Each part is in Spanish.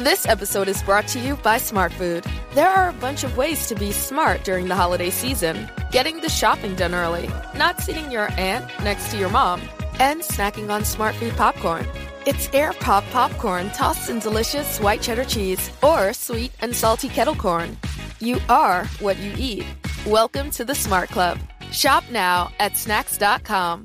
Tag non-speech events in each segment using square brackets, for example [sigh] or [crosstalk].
This episode is brought to you by Smart Food. There are a bunch of ways to be smart during the holiday season. Getting the shopping done early, not sitting your aunt next to your mom, and snacking on Smart Food popcorn. It's air pop popcorn tossed in delicious white cheddar cheese or sweet and salty kettle corn. You are what you eat. Welcome to the Smart Club. Shop now at snacks.com.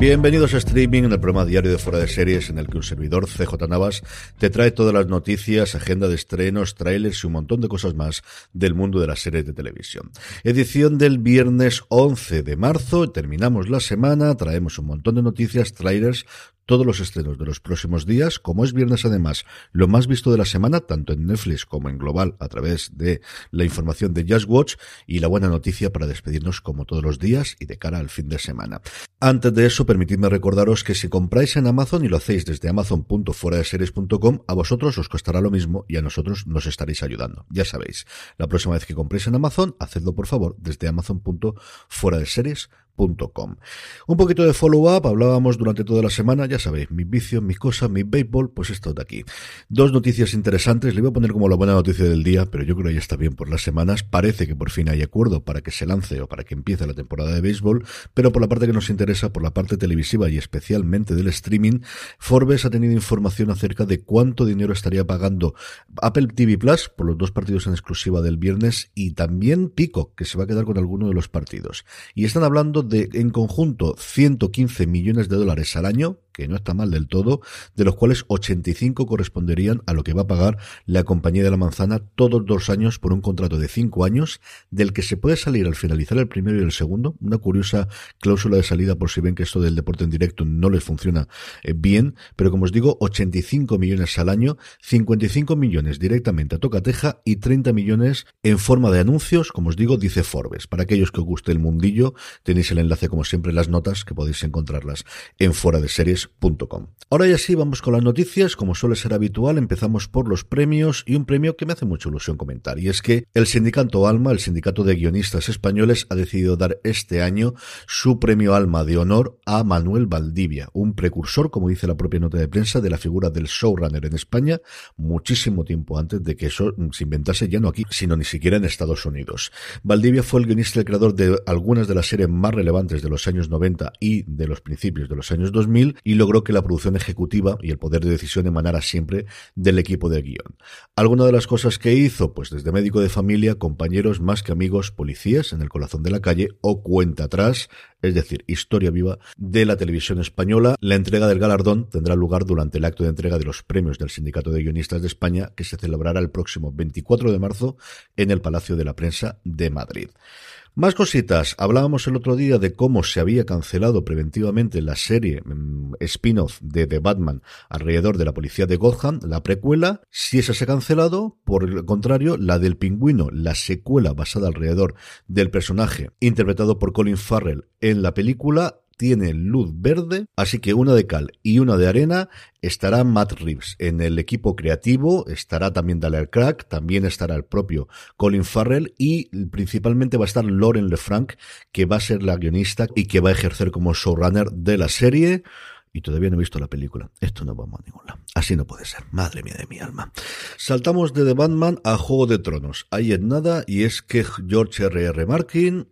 Bienvenidos a Streaming, en el programa diario de Fuera de Series, en el que un servidor, CJ Navas, te trae todas las noticias, agenda de estrenos, trailers y un montón de cosas más del mundo de las series de televisión. Edición del viernes 11 de marzo, terminamos la semana, traemos un montón de noticias, trailers, todos los estrenos de los próximos días. Como es viernes, además, lo más visto de la semana, tanto en Netflix como en global, a través de la información de Just Watch y la buena noticia para despedirnos como todos los días y de cara al fin de semana. Antes de eso, permitidme recordaros que si compráis en Amazon y lo hacéis desde amazon.fueradeseries.com, a vosotros os costará lo mismo y a nosotros nos estaréis ayudando. Ya sabéis, la próxima vez que compréis en Amazon, hacedlo por favor desde amazon.fueradeseries.com un poquito de follow-up, hablábamos durante toda la semana, ya sabéis, mis vicios, mis cosas, mi béisbol, pues esto de aquí. Dos noticias interesantes, le voy a poner como la buena noticia del día, pero yo creo que ya está bien por las semanas. Parece que por fin hay acuerdo para que se lance o para que empiece la temporada de béisbol, pero por la parte que nos interesa, por la parte televisiva y especialmente del streaming, Forbes ha tenido información acerca de cuánto dinero estaría pagando Apple TV Plus por los dos partidos en exclusiva del viernes y también Pico, que se va a quedar con alguno de los partidos. Y están hablando de, en conjunto, 115 millones de dólares al año, que no está mal del todo, de los cuales 85 corresponderían a lo que va a pagar la compañía de la manzana todos los años por un contrato de 5 años, del que se puede salir al finalizar el primero y el segundo, una curiosa cláusula de salida por si ven que esto del deporte en directo no les funciona eh, bien, pero como os digo, 85 millones al año, 55 millones directamente a Tocateja y 30 millones en forma de anuncios, como os digo, dice Forbes. Para aquellos que os guste el mundillo, tenéis el enlace como siempre en las notas, que podéis encontrarlas en fuera de series Ahora ya sí, vamos con las noticias. Como suele ser habitual, empezamos por los premios y un premio que me hace mucha ilusión comentar. Y es que el sindicato Alma, el sindicato de guionistas españoles, ha decidido dar este año su premio Alma de honor a Manuel Valdivia, un precursor, como dice la propia nota de prensa, de la figura del showrunner en España, muchísimo tiempo antes de que eso se inventase ya no aquí, sino ni siquiera en Estados Unidos. Valdivia fue el guionista y el creador de algunas de las series más relevantes de los años 90 y de los principios de los años 2000 y logró que la producción ejecutiva y el poder de decisión emanara siempre del equipo de guion. Alguna de las cosas que hizo, pues desde médico de familia, compañeros más que amigos, policías en el corazón de la calle o cuenta atrás, es decir, historia viva de la televisión española. La entrega del galardón tendrá lugar durante el acto de entrega de los premios del Sindicato de Guionistas de España que se celebrará el próximo 24 de marzo en el Palacio de la Prensa de Madrid. Más cositas. Hablábamos el otro día de cómo se había cancelado preventivamente la serie mm, spin-off de The Batman alrededor de la policía de Gotham, la precuela. Si esa se ha cancelado, por el contrario, la del pingüino, la secuela basada alrededor del personaje interpretado por Colin Farrell en la película, tiene luz verde, así que una de cal y una de arena estará Matt Reeves en el equipo creativo, estará también Dale Crack, también estará el propio Colin Farrell y principalmente va a estar Lauren LeFranc, que va a ser la guionista y que va a ejercer como showrunner de la serie. Y todavía no he visto la película. Esto no vamos a ningún lado. Así no puede ser. Madre mía de mi alma. Saltamos de The Batman a Juego de Tronos. Ahí es nada, y es que George R.R. Martin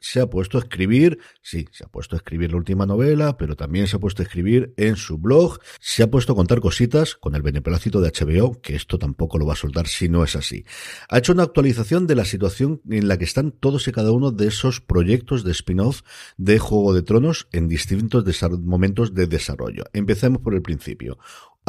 se ha puesto a escribir, sí, se ha puesto a escribir la última novela, pero también se ha puesto a escribir en su blog, se ha puesto a contar cositas con el beneplácito de HBO, que esto tampoco lo va a soltar si no es así. Ha hecho una actualización de la situación en la que están todos y cada uno de esos proyectos de spin-off de Juego de Tronos en distintos momentos de desarrollo. Empecemos por el principio.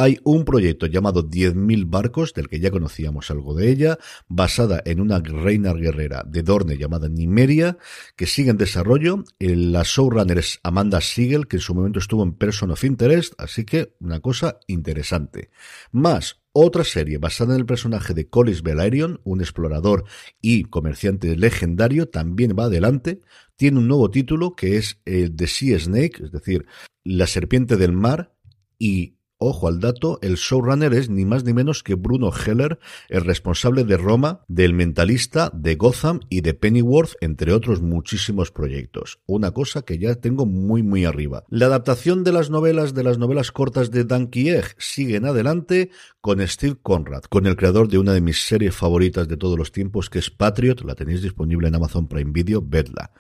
Hay un proyecto llamado 10.000 barcos, del que ya conocíamos algo de ella, basada en una reina guerrera de Dorne llamada Nimeria, que sigue en desarrollo. La showrunner es Amanda Siegel, que en su momento estuvo en Person of Interest, así que una cosa interesante. Más, otra serie basada en el personaje de Collis Velaryon, un explorador y comerciante legendario, también va adelante. Tiene un nuevo título que es el The Sea Snake, es decir, la serpiente del mar, y Ojo al dato, el showrunner es ni más ni menos que Bruno Heller, el responsable de Roma, del Mentalista, de Gotham y de Pennyworth, entre otros muchísimos proyectos. Una cosa que ya tengo muy muy arriba. La adaptación de las novelas de las novelas cortas de Dan Egg sigue en adelante con Steve Conrad, con el creador de una de mis series favoritas de todos los tiempos que es Patriot, la tenéis disponible en Amazon Prime Video, vedla.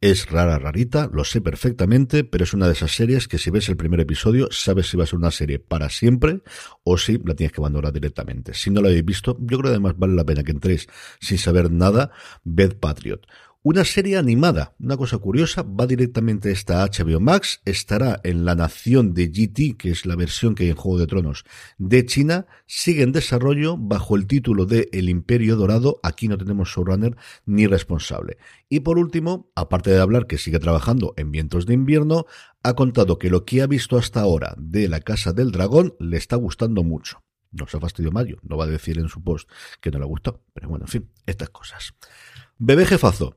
Es rara, rarita, lo sé perfectamente, pero es una de esas series que si ves el primer episodio sabes si va a ser una serie para siempre o si la tienes que abandonar directamente. Si no la habéis visto, yo creo que además vale la pena que entréis sin saber nada, ved Patriot. Una serie animada, una cosa curiosa, va directamente esta HBO Max, estará en la nación de GT, que es la versión que hay en Juego de Tronos de China, sigue en desarrollo bajo el título de El Imperio Dorado, aquí no tenemos showrunner ni responsable. Y por último, aparte de hablar que sigue trabajando en Vientos de Invierno, ha contado que lo que ha visto hasta ahora de La Casa del Dragón le está gustando mucho. No se ha fastidiado Mario, no va a decir en su post que no le gustó, pero bueno, en fin, estas cosas. Bebé jefazo,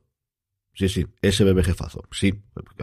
Sí, sí, ese bebé jefazo. Sí,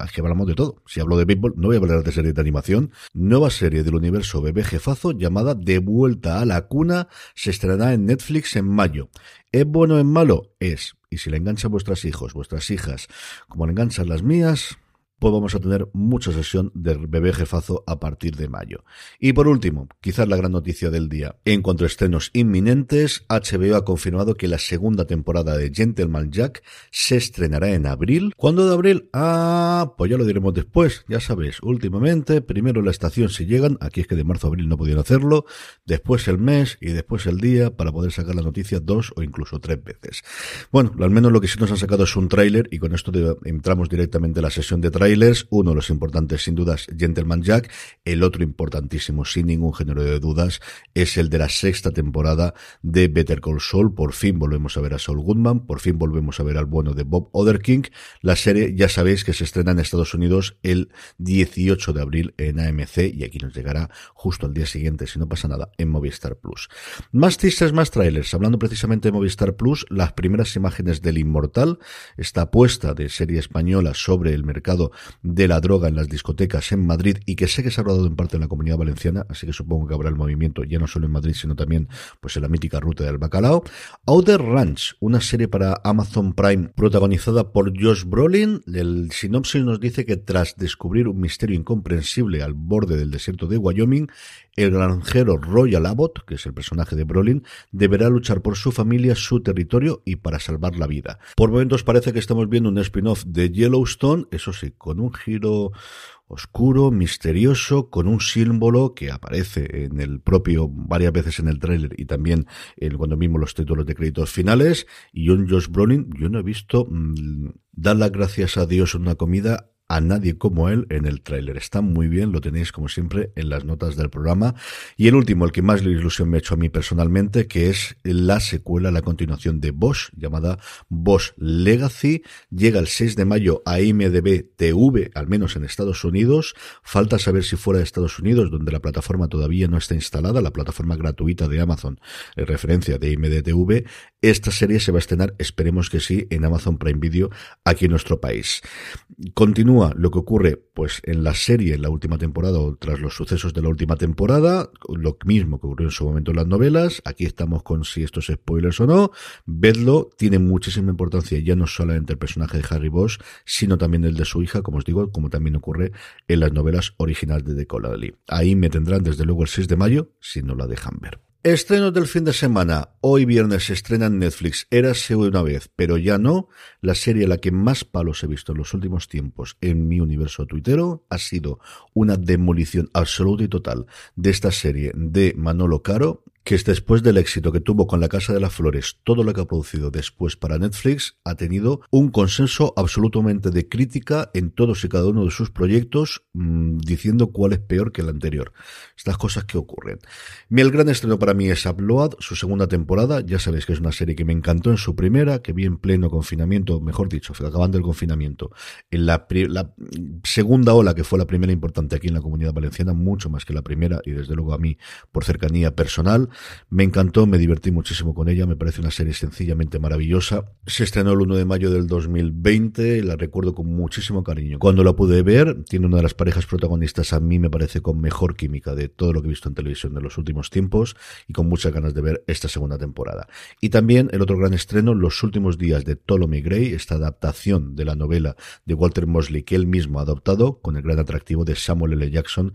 es que hablamos de todo. Si hablo de béisbol, no voy a hablar de serie de animación. Nueva serie del universo bebé jefazo llamada De vuelta a la cuna se estrenará en Netflix en mayo. ¿Es bueno o es malo? Es. Y si le enganchan vuestras hijos, vuestras hijas, como le enganchan las mías, pues vamos a tener mucha sesión de bebé jefazo a partir de mayo. Y por último, quizás la gran noticia del día. En cuanto a estrenos inminentes, HBO ha confirmado que la segunda temporada de Gentleman Jack se estrenará en abril. ¿Cuándo de abril? Ah, pues ya lo diremos después. Ya sabéis, últimamente, primero la estación si llegan, aquí es que de marzo a abril no pudieron hacerlo, después el mes y después el día para poder sacar la noticia dos o incluso tres veces. Bueno, al menos lo que sí nos han sacado es un tráiler y con esto entramos directamente a la sesión de tráiler uno de los importantes sin dudas, Gentleman Jack, el otro importantísimo sin ningún género de dudas es el de la sexta temporada de Better Call Saul, por fin volvemos a ver a Saul Goodman, por fin volvemos a ver al bueno de Bob Otherking, la serie ya sabéis que se estrena en Estados Unidos el 18 de abril en AMC y aquí nos llegará justo al día siguiente, si no pasa nada, en Movistar Plus. Más teasers, más trailers, hablando precisamente de Movistar Plus, las primeras imágenes del Inmortal, esta apuesta de serie española sobre el mercado de la droga en las discotecas en Madrid y que sé que se ha rodado en parte en la comunidad valenciana, así que supongo que habrá el movimiento ya no solo en Madrid, sino también pues en la mítica ruta del bacalao. Outer Ranch, una serie para Amazon Prime protagonizada por Josh Brolin. El sinopsis nos dice que tras descubrir un misterio incomprensible al borde del desierto de Wyoming, el granjero Royal Abbott, que es el personaje de Brolin, deberá luchar por su familia, su territorio y para salvar la vida. Por momentos parece que estamos viendo un spin-off de Yellowstone, eso sí, con un giro oscuro, misterioso, con un símbolo que aparece en el propio, varias veces en el tráiler y también en, cuando mismo los títulos de créditos finales, y un Josh Brolin, yo no he visto mm, dar las gracias a Dios en una comida a nadie como él en el tráiler. Está muy bien, lo tenéis como siempre en las notas del programa. Y el último, el que más ilusión me ha hecho a mí personalmente, que es la secuela, la continuación de Bosch, llamada Bosch Legacy. Llega el 6 de mayo a IMDB TV, al menos en Estados Unidos. Falta saber si fuera de Estados Unidos, donde la plataforma todavía no está instalada, la plataforma gratuita de Amazon, en referencia de IMDB TV. Esta serie se va a estrenar, esperemos que sí, en Amazon Prime Video aquí en nuestro país. Continúa lo que ocurre pues en la serie en la última temporada o tras los sucesos de la última temporada, lo mismo que ocurrió en su momento en las novelas, aquí estamos con si esto es spoilers o no, vedlo, tiene muchísima importancia ya no solamente el personaje de Harry Bosch, sino también el de su hija, como os digo, como también ocurre en las novelas originales de Decola Ahí me tendrán desde luego el 6 de mayo si no la dejan ver. Estrenos del fin de semana. Hoy viernes se estrena en Netflix Érase una vez, pero ya no. La serie la que más palos he visto en los últimos tiempos en mi universo tuitero ha sido una demolición absoluta y total de esta serie de Manolo Caro que es después del éxito que tuvo con La Casa de las Flores, todo lo que ha producido después para Netflix, ha tenido un consenso absolutamente de crítica en todos y cada uno de sus proyectos, mmm, diciendo cuál es peor que el anterior. Estas cosas que ocurren. El gran estreno para mí es Upload, su segunda temporada. Ya sabéis que es una serie que me encantó en su primera, que vi en pleno confinamiento, mejor dicho, acabando el confinamiento. En la, la segunda ola, que fue la primera importante aquí en la comunidad valenciana, mucho más que la primera, y desde luego a mí, por cercanía personal. Me encantó, me divertí muchísimo con ella, me parece una serie sencillamente maravillosa. Se estrenó el 1 de mayo del 2020, la recuerdo con muchísimo cariño. Cuando la pude ver, tiene una de las parejas protagonistas a mí me parece con mejor química de todo lo que he visto en televisión de los últimos tiempos y con muchas ganas de ver esta segunda temporada. Y también el otro gran estreno, Los últimos días de Ptolemy Gray, esta adaptación de la novela de Walter Mosley que él mismo ha adoptado con el gran atractivo de Samuel L. Jackson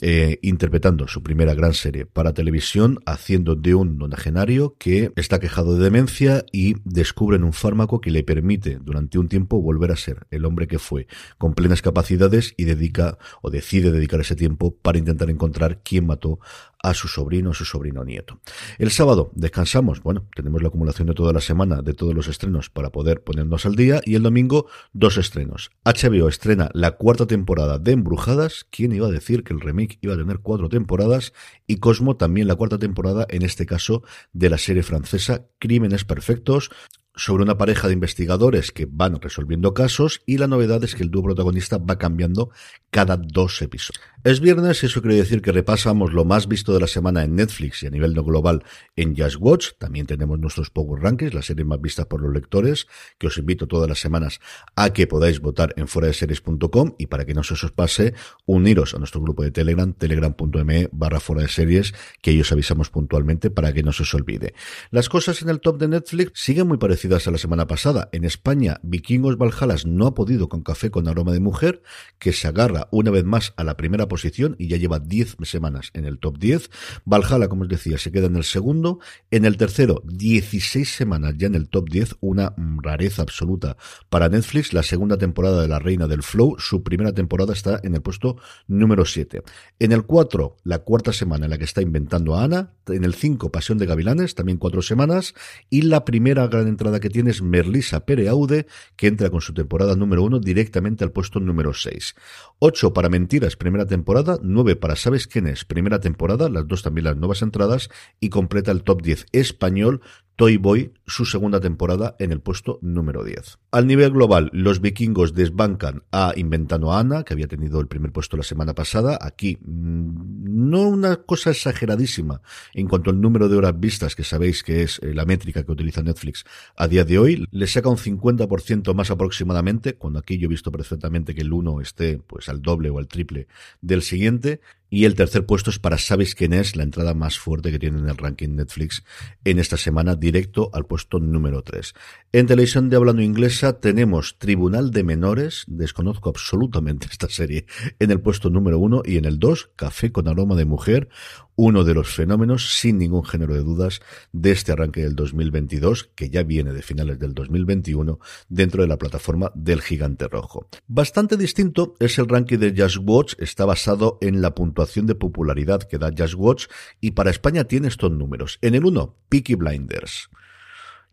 eh, interpretando su primera gran serie para televisión haciendo de un nonagenario que está quejado de demencia y descubren un fármaco que le permite durante un tiempo volver a ser el hombre que fue, con plenas capacidades y dedica o decide dedicar ese tiempo para intentar encontrar quién mató a su sobrino o su sobrino nieto. El sábado descansamos, bueno, tenemos la acumulación de toda la semana de todos los estrenos para poder ponernos al día y el domingo dos estrenos. HBO estrena la cuarta temporada de Embrujadas, ¿quién iba a decir que el remake iba a tener cuatro temporadas? Y Cosmo también la cuarta temporada, en este caso de la serie francesa Crímenes Perfectos, sobre una pareja de investigadores que van resolviendo casos y la novedad es que el dúo protagonista va cambiando cada dos episodios. Es viernes y eso quiere decir que repasamos lo más visto de la semana en Netflix y a nivel no global en Just Watch. También tenemos nuestros Power Rankings, las series más vistas por los lectores, que os invito todas las semanas a que podáis votar en series.com y para que no se os pase, uniros a nuestro grupo de Telegram, telegram.me barra fuera de series, que ellos avisamos puntualmente para que no se os olvide. Las cosas en el top de Netflix siguen muy parecidas a la semana pasada. En España, Vikingos Valhalas no ha podido con Café con aroma de mujer, que se agarra una vez más a la primera posición y ya lleva 10 semanas en el top 10. Valhalla, como os decía, se queda en el segundo. En el tercero, 16 semanas ya en el top 10, una rareza absoluta para Netflix. La segunda temporada de La Reina del Flow, su primera temporada está en el puesto número 7. En el 4, la cuarta semana en la que está inventando a Ana. En el 5, Pasión de Gavilanes, también cuatro semanas. Y la primera gran entrada que tiene es Merlisa Pereaude, que entra con su temporada número 1 directamente al puesto número 6. 8 para Mentiras, primera temporada, 9 para Sabes quién es, primera temporada, las dos también las nuevas entradas, y completa el top 10 español Toy Boy, su segunda temporada en el puesto número 10. Al nivel global, los vikingos desbancan a Inventando Ana, que había tenido el primer puesto la semana pasada. Aquí, mm, no una cosa exageradísima en cuanto al número de horas vistas, que sabéis que es eh, la métrica que utiliza Netflix a día de hoy. Le saca un 50% más aproximadamente, cuando aquí yo he visto perfectamente que el 1 esté pues al doble o al triple del siguiente. Y el tercer puesto es para Sabes quién es, la entrada más fuerte que tiene en el ranking Netflix en esta semana, directo al puesto número 3. En televisión de hablando inglesa tenemos Tribunal de Menores, desconozco absolutamente [laughs] esta serie, en el puesto número 1 y en el 2, Café con aroma de mujer, uno de los fenómenos, sin ningún género de dudas, de este arranque del 2022, que ya viene de finales del 2021, dentro de la plataforma del Gigante Rojo. Bastante distinto es el ranking de Just Watch, está basado en la puntuación de popularidad que da Just Watch, y para España tiene estos números. En el 1, Peaky Blinders.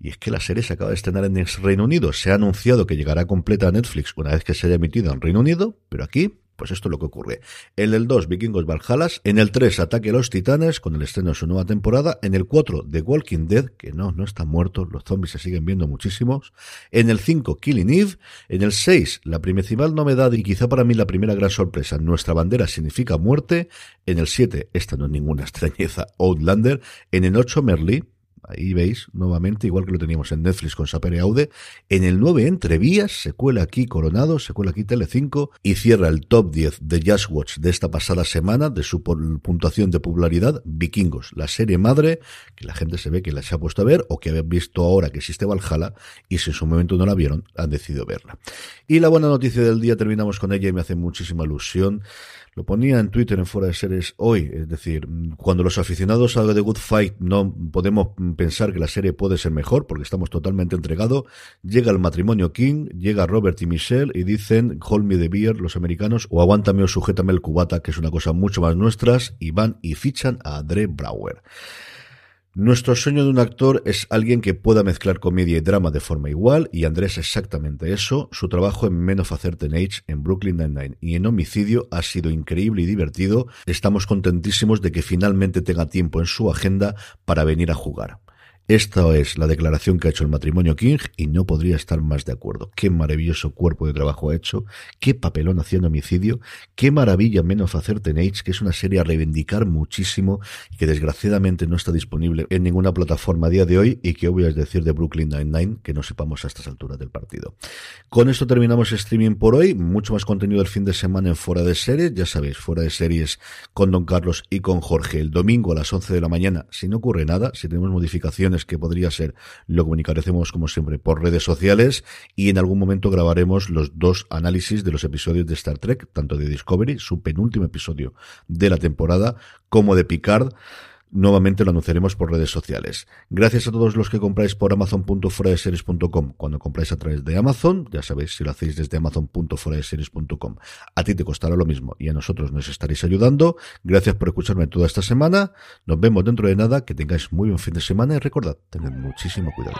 Y es que la serie se acaba de estrenar en el Reino Unido. Se ha anunciado que llegará completa a Netflix una vez que se haya emitido en Reino Unido, pero aquí pues esto es lo que ocurre. En el 2, Vikingos Valhalas. En el 3, Ataque a los Titanes, con el estreno de su nueva temporada. En el 4, The Walking Dead, que no, no están muertos, los zombies se siguen viendo muchísimos. En el 5, Killing Eve. En el 6, la principal novedad y quizá para mí la primera gran sorpresa, Nuestra bandera significa muerte. En el 7, esta no es ninguna [laughs] extrañeza, Outlander. En el 8, Merlí Ahí veis, nuevamente, igual que lo teníamos en Netflix con Sapere Aude, en el 9 Entrevías se cuela aquí Coronado, se cuela aquí Telecinco y cierra el top 10 de Just Watch de esta pasada semana de su puntuación de popularidad, Vikingos, la serie madre que la gente se ve que la se ha puesto a ver o que habían visto ahora que existe Valhalla y si en su momento no la vieron, han decidido verla. Y la buena noticia del día, terminamos con ella y me hace muchísima ilusión. Lo ponía en Twitter en Fuera de Series hoy, es decir, cuando los aficionados a The Good Fight no podemos pensar que la serie puede ser mejor porque estamos totalmente entregados, llega el matrimonio King, llega Robert y Michelle y dicen Hold me the beer los americanos o aguántame o sujétame el cubata que es una cosa mucho más nuestras y van y fichan a Andre Brower. Nuestro sueño de un actor es alguien que pueda mezclar comedia y drama de forma igual, y Andrés exactamente eso. Su trabajo en Men of Age, en Brooklyn Nine-Nine y en Homicidio ha sido increíble y divertido. Estamos contentísimos de que finalmente tenga tiempo en su agenda para venir a jugar. Esta es la declaración que ha hecho el matrimonio King y no podría estar más de acuerdo. Qué maravilloso cuerpo de trabajo ha hecho, qué papelón haciendo homicidio, qué maravilla menos hacer Age, que es una serie a reivindicar muchísimo y que desgraciadamente no está disponible en ninguna plataforma a día de hoy y que voy a decir de Brooklyn Nine-Nine que no sepamos a estas alturas del partido. Con esto terminamos streaming por hoy, mucho más contenido el fin de semana en Fuera de Series, ya sabéis, Fuera de Series con Don Carlos y con Jorge el domingo a las 11 de la mañana, si no ocurre nada, si tenemos modificaciones que podría ser, lo comunicaremos como siempre por redes sociales y en algún momento grabaremos los dos análisis de los episodios de Star Trek, tanto de Discovery, su penúltimo episodio de la temporada, como de Picard nuevamente lo anunciaremos por redes sociales. Gracias a todos los que compráis por amazon.foradeseries.com. Cuando compráis a través de Amazon, ya sabéis, si lo hacéis desde amazon.foradeseries.com, a ti te costará lo mismo y a nosotros nos estaréis ayudando. Gracias por escucharme toda esta semana. Nos vemos dentro de nada. Que tengáis muy buen fin de semana y recordad, tened muchísimo cuidado.